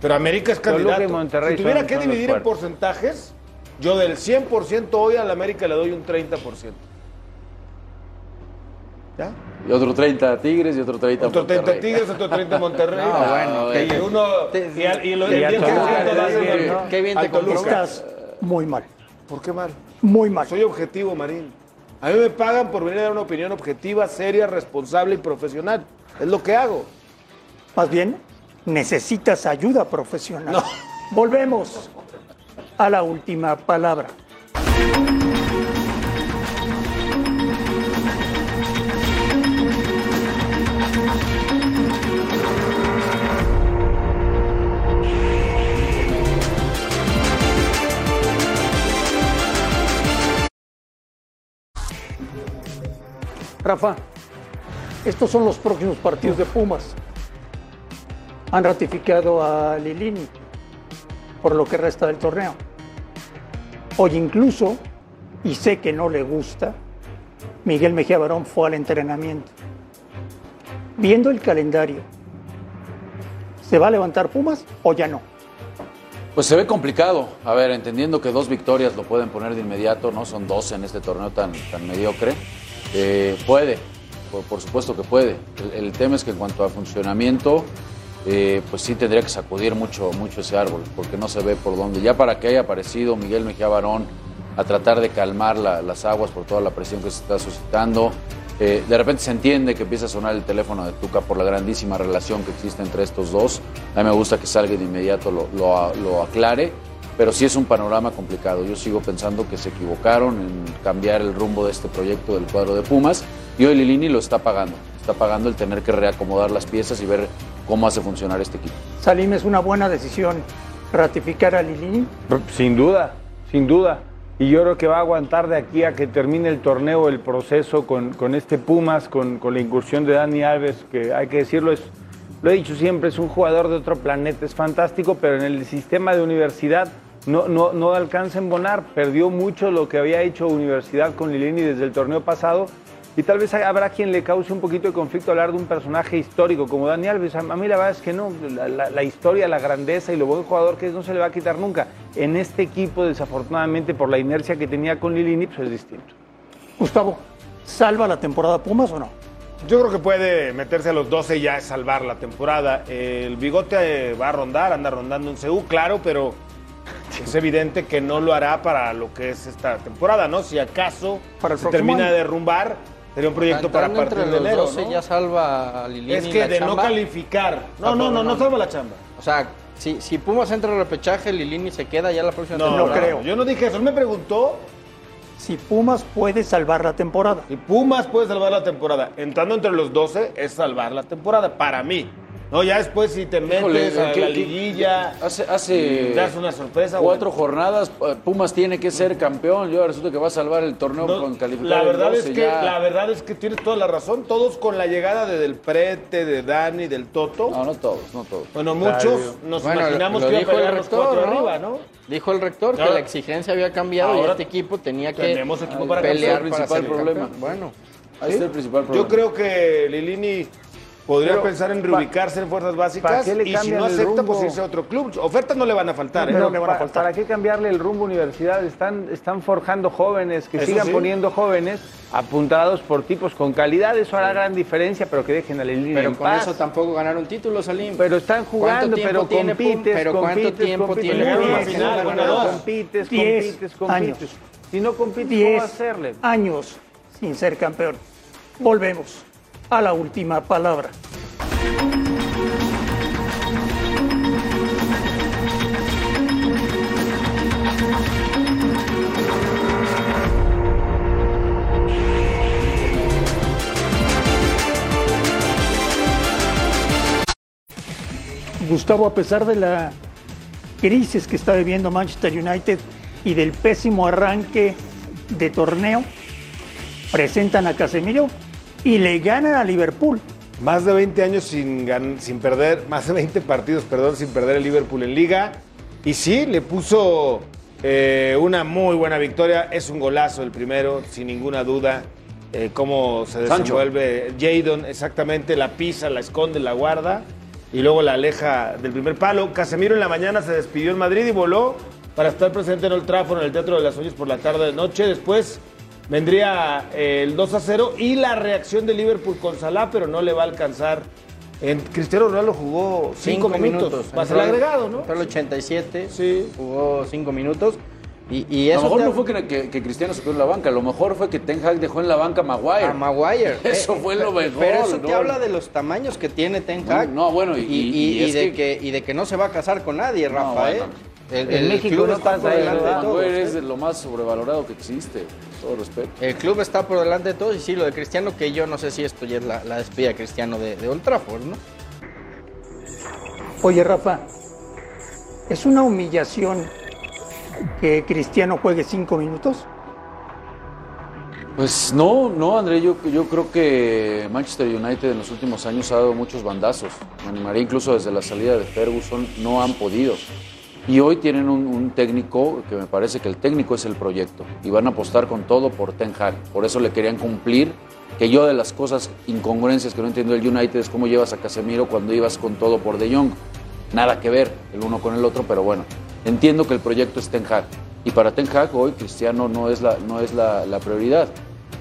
Pero América es Toluca y candidato. Monterrey si tuviera son- que son dividir en porcentajes, yo del 100% hoy al América le doy un 30%. ¿Ya? Y otro 30 Tigres y otro 30 Otro 30 Monterrey. Tigres, otro 30 Monterrey. [laughs] No, bueno, y que- uno. te- Y, al- y lo- y el a 10% Toluca, das bien, qué bien te Toluca. Estás muy mal, ¿Por qué mal? muy mal. Soy objetivo, Marín. A mí me pagan por venir a dar una opinión objetiva, seria, responsable y profesional. Es lo que hago. Más bien, necesitas ayuda profesional. Volvemos a la última palabra. Rafa, estos son los próximos partidos de Pumas. Han ratificado a Lilini por lo que resta del torneo. Hoy incluso, y sé que no le gusta, Miguel Mejía Barón fue al entrenamiento. Viendo el calendario, ¿se va a levantar Pumas o ya no? Pues se ve complicado. A ver, entendiendo que dos victorias lo pueden poner de inmediato, ¿no? Son 12 en este torneo tan, tan mediocre. Eh, puede, por, supuesto que puede. El, tema es que en cuanto a funcionamiento, eh, pues sí tendría que sacudir mucho, mucho ese árbol, porque no se ve por dónde. Ya para que haya aparecido Miguel Mejía Barón a tratar de calmar la- las aguas por toda la presión que se está suscitando. eh, de repente se entiende que empieza a sonar el teléfono de Tuca por la grandísima relación que existe entre estos dos. A mí me gusta que salga de inmediato lo aclare, pero sí es un panorama complicado. Yo sigo pensando que se equivocaron en cambiar el rumbo de este proyecto del cuadro de Pumas y hoy Lilini lo está pagando. Está pagando el tener que reacomodar las piezas y ver cómo hace funcionar este equipo. Salim, es una buena decisión ratificar a Lilini. Sin duda, sin duda. Y yo creo que va a aguantar de aquí a que termine el torneo, el proceso con, con este Pumas, con, con la incursión de Dani Alves, que hay que decirlo, es, lo he dicho siempre, es un jugador de otro planeta, es fantástico, pero en el sistema de universidad no, no, no alcanza a embonar. Perdió mucho lo que había hecho Universidad con Lilini desde el torneo pasado. Y tal vez habrá quien le cause un poquito de conflicto hablar de un personaje histórico como Dani Alves. A mí la verdad es que no. La, la- la historia, la grandeza y lo buen jugador que es no se le va a quitar nunca. En este equipo, desafortunadamente, por la inercia que tenía con Lilini, pues es distinto. Gustavo, ¿salva la temporada Pumas o no? Yo creo que puede meterse a los 12 y ya es salvar la temporada. El bigote eh, va a rondar, anda rondando en CU, claro, pero es evidente que no lo hará para lo que es esta temporada, ¿no? Si acaso Para el se termina año. de derrumbar, sería un proyecto para partir entre de los enero, 12 ¿no? ya salva a Lilini Es que la de no calificar. No, Ah, no, no, no salva la chamba. O sea, si, si Pumas entra al repechaje, Lilini se queda ya la próxima No, temporada. creo. Yo no dije eso. Él me preguntó Si Pumas puede salvar la temporada. si Pumas puede salvar la temporada. Entrando entre los 12 es salvar la temporada, para mí. No, ya después si te metes Híjole, a ¿qué- la qué- liguilla, Hace, hace das una sorpresa. cuatro bueno. jornadas, eh, Pumas tiene que ser campeón. Yo resulta que va a salvar el torneo No, con calificar. la verdad 12 es que ya. la verdad es que tienes toda la razón. Todos con la llegada de Del Prete, de Dani, del Toto. No, no todos, no todos. Bueno, muchos nos Bueno, imaginamos lo que iba a dijo el los rector, cuatro ¿no? arriba, ¿no? Dijo el rector que la exigencia había cambiado y ahora este equipo tenía que tenemos equipo para pelear para principal problema. campeón. Bueno, Ahí ¿Sí? está el principal Yo problema. creo que Lilini podría Pero, pensar en pa- reubicarse en fuerzas ¿para básicas qué le y si no acepta, pues irse a otro club. Ofertas no le van a faltar, ¿eh? No le van a pa- faltar. ¿Para qué cambiarle el rumbo a universidad? Están, están forjando jóvenes, que Eso sigan sí. poniendo jóvenes apuntados por tipos con calidad. Eso hará gran diferencia, pero que dejen a la línea pero en con paz. eso tampoco ganaron títulos, Salim. Pero están jugando, ¿Cuánto tiempo pero tiene compites, Pero ¿cuánto compites, tiempo compites, tiene compites, final, compites, compites, compites. Si no compites, ¿cómo 10 vas a hacerle? años sin ser campeón. Volvemos a la última palabra. Gustavo, a pesar de la crisis que está viviendo Manchester United y del pésimo arranque de torneo, presentan a Casemiro y le ganan a Liverpool. Más de 20 años sin, gan- sin perder, [laughs] más de 20 partidos, perdón, sin perder el Liverpool en liga. Y sí, le puso eh, una muy buena victoria. Es un golazo el primero, sin ninguna duda. Eh, cómo se Sancho. desenvuelve Jadon, exactamente, la pisa, la esconde, la guarda y luego la aleja del primer palo. Casemiro en la mañana se despidió en Madrid y voló para estar presente en Old Trafford en el Teatro de las Ollas por la tarde de noche. Después vendría eh, el 2 a 0 y la reacción de Liverpool con Salah, pero no le va a alcanzar. En Cristiano Ronaldo jugó 5 minutos, más el Entró- agregado, ¿no? Entró el 87, Sí. jugó 5 minutos. Y, y A lo mejor te- no fue que, que- que Cristiano se quedó en la banca, a lo mejor fue que Ten Hag dejó en la banca a Maguire. a Maguire. [laughs] Eso Eh, fue lo mejor. Pero eso te ¿no? habla de los tamaños que tiene Ten Hag. no, bueno, y- y, y- y es de que- que... y de que no se va a casar con nadie, Rafa. bueno. El, En el México club no está pasa por eso. Maguire ¿eh? es de lo más sobrevalorado que existe, todo respeto. El club está por delante de todos y sí, lo de Cristiano, que yo no sé si esto ya es la, la despedida de Cristiano de, de Old Trafford, ¿no? Oye, Rafa, ¿es una humillación que Cristiano juegue cinco minutos? Pues no, no, André, yo, yo creo que Manchester United en los últimos años ha dado muchos bandazos. Me animaría incluso desde la salida de Ferguson, no han podido. Y hoy tienen un, un técnico que me parece que el técnico es el proyecto y van a apostar con todo por Ten Hag. Por eso le querían cumplir. Que yo de las cosas incongruencias que no entiendo del United es cómo llevas a Casemiro cuando ibas con todo por De Jong. Nada que ver el uno con el otro, pero bueno, entiendo que el proyecto es Ten Hag. Y para Ten Hag hoy Cristiano no es la, no es la, la prioridad.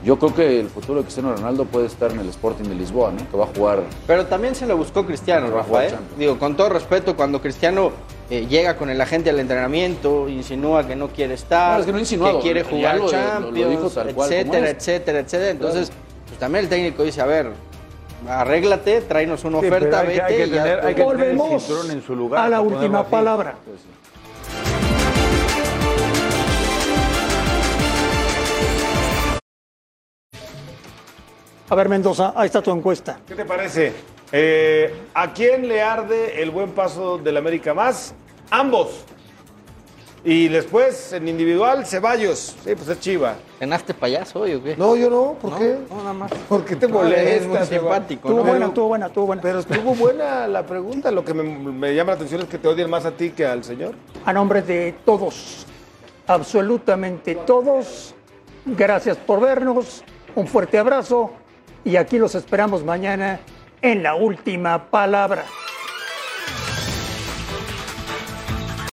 Yo creo que el futuro de Cristiano Ronaldo puede estar en el Sporting de Lisboa, ¿no? Que va a jugar Pero también se lo buscó Cristiano, Va a jugar Rafa. ¿eh? Digo, con todo respeto, cuando Cristiano eh, llega con el agente al entrenamiento, insinúa que no quiere estar, No, es que no ha insinuado, que quiere jugar lo- lo- lo Champions, dijo tal cual como etcétera, etcétera, etcétera. Entonces, pues también el técnico dice, a ver, arréglate, tráenos una Sí, oferta, hay que- vete hay que y ya tener- hay que tener Volvemos en su lugar a la última así. A ver, Mendoza, ahí está tu encuesta. ¿Qué te parece? Eh, ¿A quién le arde el buen paso del América más? Ambos. Y después, en individual, Ceballos. Sí, pues es Chiva. ¿Cenaste payaso hoy o qué? No, yo no. ¿Por No, qué? no, nada más. ¿Por qué te molesta? es muy simpático, Estuvo ¿no? buena, estuvo buena, estuvo buena. Pero estuvo buena la pregunta. Lo que me, me llama la atención es que te odian más a ti que al señor. A nombre de todos, absolutamente todos, gracias por vernos, un fuerte abrazo y aquí los esperamos mañana en la última palabra.